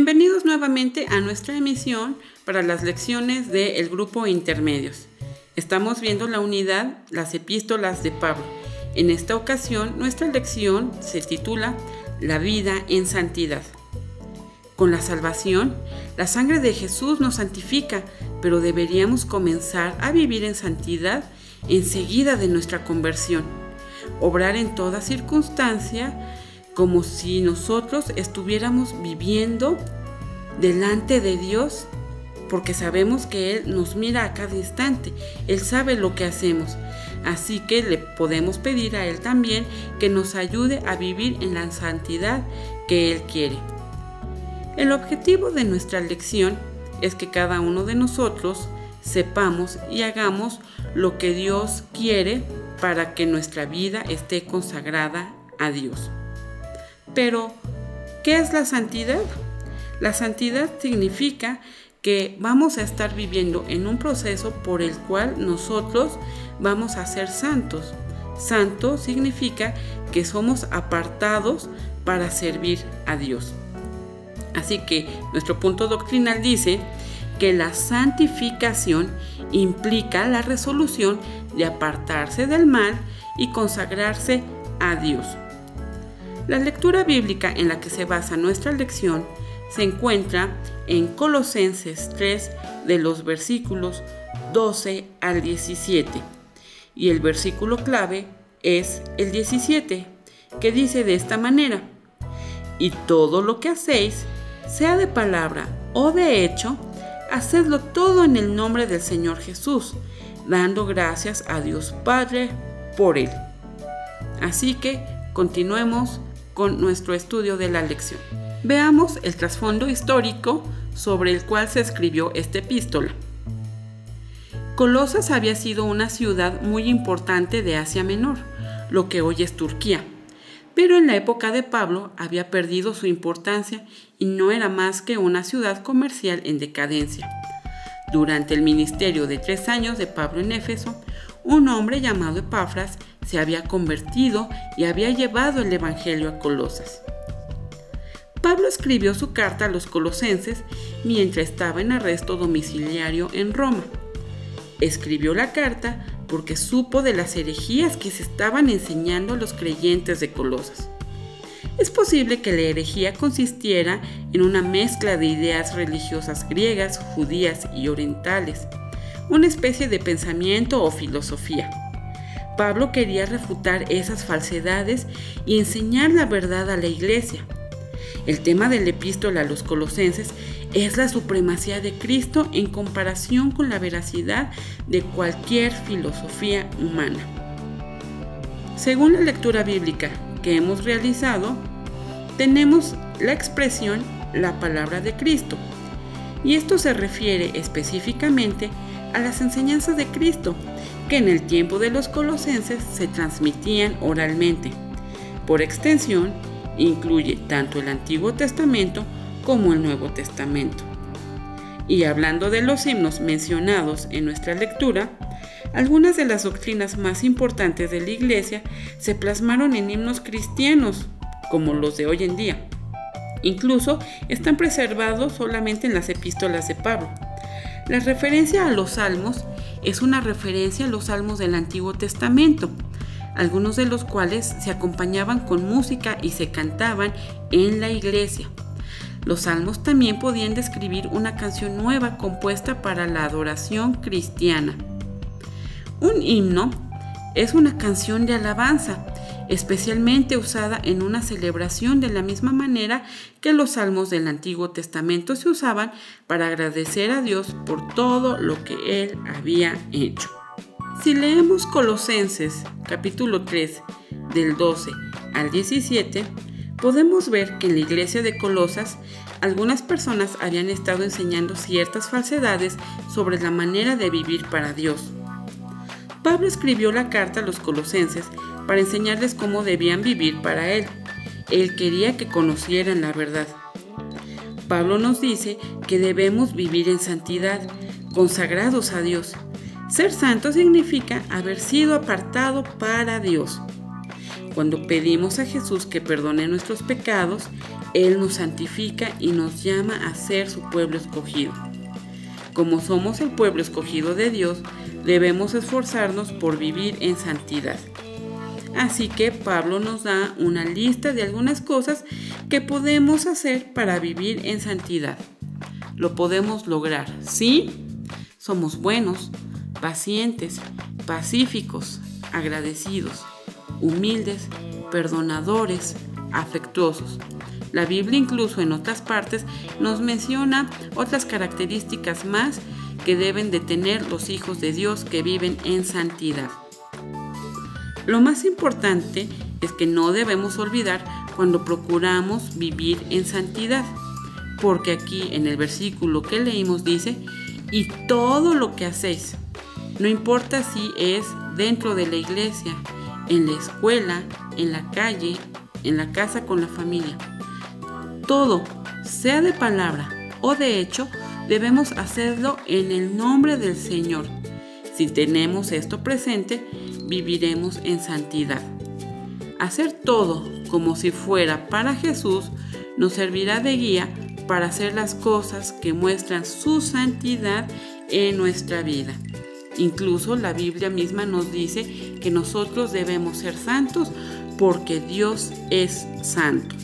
Bienvenidos nuevamente a nuestra emisión para las lecciones del grupo Intermedios. Estamos viendo la unidad Las epístolas de Pablo. En esta ocasión nuestra lección se titula La vida en santidad. Con la salvación, la sangre de Jesús nos santifica, pero deberíamos comenzar a vivir en santidad enseguida de nuestra conversión. Obrar en toda circunstancia como si nosotros estuviéramos viviendo delante de Dios, porque sabemos que Él nos mira a cada instante, Él sabe lo que hacemos, así que le podemos pedir a Él también que nos ayude a vivir en la santidad que Él quiere. El objetivo de nuestra lección es que cada uno de nosotros sepamos y hagamos lo que Dios quiere para que nuestra vida esté consagrada a Dios. Pero, ¿qué es la santidad? La santidad significa que vamos a estar viviendo en un proceso por el cual nosotros vamos a ser santos. Santo significa que somos apartados para servir a Dios. Así que nuestro punto doctrinal dice que la santificación implica la resolución de apartarse del mal y consagrarse a Dios. La lectura bíblica en la que se basa nuestra lección se encuentra en Colosenses 3 de los versículos 12 al 17. Y el versículo clave es el 17, que dice de esta manera, y todo lo que hacéis, sea de palabra o de hecho, hacedlo todo en el nombre del Señor Jesús, dando gracias a Dios Padre por él. Así que continuemos con nuestro estudio de la lección. Veamos el trasfondo histórico sobre el cual se escribió esta epístola. Colosas había sido una ciudad muy importante de Asia Menor, lo que hoy es Turquía, pero en la época de Pablo había perdido su importancia y no era más que una ciudad comercial en decadencia. Durante el ministerio de tres años de Pablo en Éfeso, un hombre llamado Epafras se había convertido y había llevado el Evangelio a Colosas. Pablo escribió su carta a los colosenses mientras estaba en arresto domiciliario en Roma. Escribió la carta porque supo de las herejías que se estaban enseñando a los creyentes de Colosas. Es posible que la herejía consistiera en una mezcla de ideas religiosas griegas, judías y orientales, una especie de pensamiento o filosofía. Pablo quería refutar esas falsedades y enseñar la verdad a la iglesia. El tema del epístola a los colosenses es la supremacía de Cristo en comparación con la veracidad de cualquier filosofía humana. Según la lectura bíblica que hemos realizado, tenemos la expresión la palabra de Cristo, y esto se refiere específicamente a las enseñanzas de Cristo, que en el tiempo de los colosenses se transmitían oralmente. Por extensión, incluye tanto el Antiguo Testamento como el Nuevo Testamento. Y hablando de los himnos mencionados en nuestra lectura, algunas de las doctrinas más importantes de la Iglesia se plasmaron en himnos cristianos, como los de hoy en día. Incluso están preservados solamente en las epístolas de Pablo. La referencia a los salmos es una referencia a los salmos del Antiguo Testamento, algunos de los cuales se acompañaban con música y se cantaban en la iglesia. Los salmos también podían describir una canción nueva compuesta para la adoración cristiana. Un himno es una canción de alabanza especialmente usada en una celebración de la misma manera que los salmos del Antiguo Testamento se usaban para agradecer a Dios por todo lo que Él había hecho. Si leemos Colosenses capítulo 3 del 12 al 17, podemos ver que en la iglesia de Colosas algunas personas habían estado enseñando ciertas falsedades sobre la manera de vivir para Dios. Pablo escribió la carta a los colosenses para enseñarles cómo debían vivir para Él. Él quería que conocieran la verdad. Pablo nos dice que debemos vivir en santidad, consagrados a Dios. Ser santo significa haber sido apartado para Dios. Cuando pedimos a Jesús que perdone nuestros pecados, Él nos santifica y nos llama a ser su pueblo escogido. Como somos el pueblo escogido de Dios, debemos esforzarnos por vivir en santidad. Así que Pablo nos da una lista de algunas cosas que podemos hacer para vivir en santidad. Lo podemos lograr, ¿sí? Somos buenos, pacientes, pacíficos, agradecidos, humildes, perdonadores, afectuosos. La Biblia incluso en otras partes nos menciona otras características más que deben de tener los hijos de Dios que viven en santidad. Lo más importante es que no debemos olvidar cuando procuramos vivir en santidad, porque aquí en el versículo que leímos dice, y todo lo que hacéis, no importa si es dentro de la iglesia, en la escuela, en la calle, en la casa con la familia. Todo, sea de palabra o de hecho, debemos hacerlo en el nombre del Señor. Si tenemos esto presente, viviremos en santidad. Hacer todo como si fuera para Jesús nos servirá de guía para hacer las cosas que muestran su santidad en nuestra vida. Incluso la Biblia misma nos dice que nosotros debemos ser santos porque Dios es santo.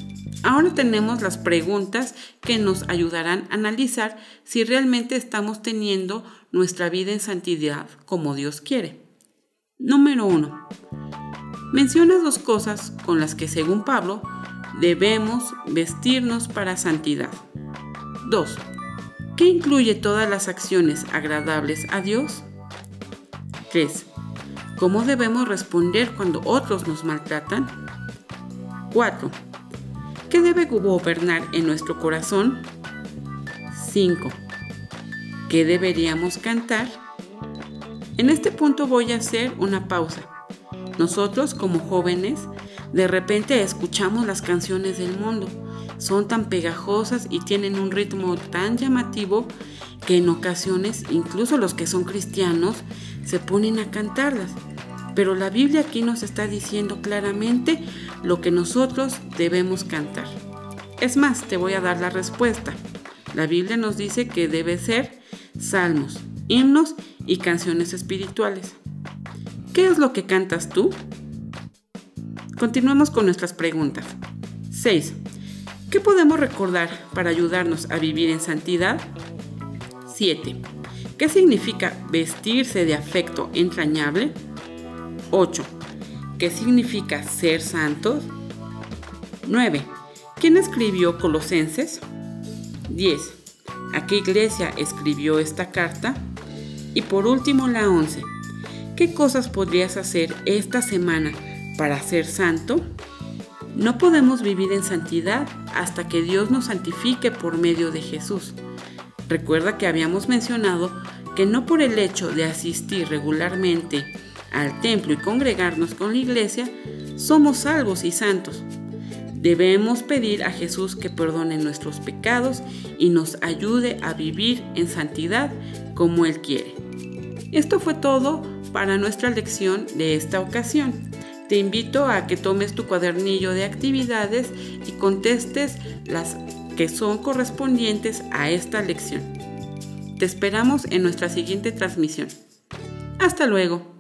Ahora tenemos las preguntas que nos ayudarán a analizar si realmente estamos teniendo nuestra vida en santidad como Dios quiere. Número 1. Menciona dos cosas con las que según Pablo debemos vestirnos para santidad. 2. ¿Qué incluye todas las acciones agradables a Dios? 3. ¿Cómo debemos responder cuando otros nos maltratan? 4. ¿Qué debe gobernar en nuestro corazón? 5. ¿Qué deberíamos cantar? En este punto voy a hacer una pausa. Nosotros como jóvenes de repente escuchamos las canciones del mundo. Son tan pegajosas y tienen un ritmo tan llamativo que en ocasiones incluso los que son cristianos se ponen a cantarlas. Pero la Biblia aquí nos está diciendo claramente lo que nosotros debemos cantar. Es más, te voy a dar la respuesta. La Biblia nos dice que debe ser salmos, himnos y canciones espirituales. ¿Qué es lo que cantas tú? Continuemos con nuestras preguntas. 6. ¿Qué podemos recordar para ayudarnos a vivir en santidad? 7. ¿Qué significa vestirse de afecto entrañable? 8. ¿Qué significa ser santos? 9. ¿Quién escribió Colosenses? 10. ¿A qué iglesia escribió esta carta? Y por último la 11. ¿Qué cosas podrías hacer esta semana para ser santo? No podemos vivir en santidad hasta que Dios nos santifique por medio de Jesús. Recuerda que habíamos mencionado que no por el hecho de asistir regularmente al templo y congregarnos con la iglesia, somos salvos y santos. Debemos pedir a Jesús que perdone nuestros pecados y nos ayude a vivir en santidad como Él quiere. Esto fue todo para nuestra lección de esta ocasión. Te invito a que tomes tu cuadernillo de actividades y contestes las que son correspondientes a esta lección. Te esperamos en nuestra siguiente transmisión. Hasta luego.